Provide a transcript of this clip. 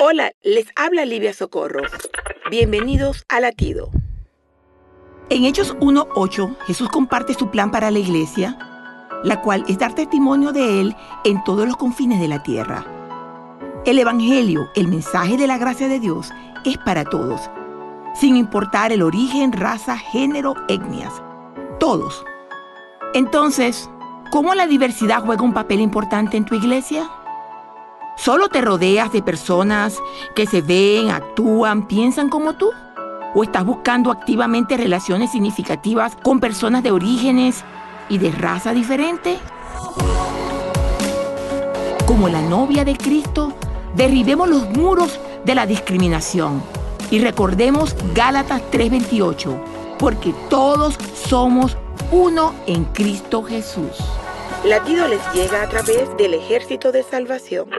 Hola, les habla Livia Socorro. Bienvenidos a Latido. En Hechos 1.8, Jesús comparte su plan para la iglesia, la cual es dar testimonio de Él en todos los confines de la tierra. El Evangelio, el mensaje de la gracia de Dios, es para todos, sin importar el origen, raza, género, etnias. Todos. Entonces, ¿cómo la diversidad juega un papel importante en tu iglesia? ¿Solo te rodeas de personas que se ven, actúan, piensan como tú? ¿O estás buscando activamente relaciones significativas con personas de orígenes y de raza diferente? Como la novia de Cristo, derribemos los muros de la discriminación y recordemos Gálatas 3:28, porque todos somos uno en Cristo Jesús. Latido les llega a través del ejército de salvación.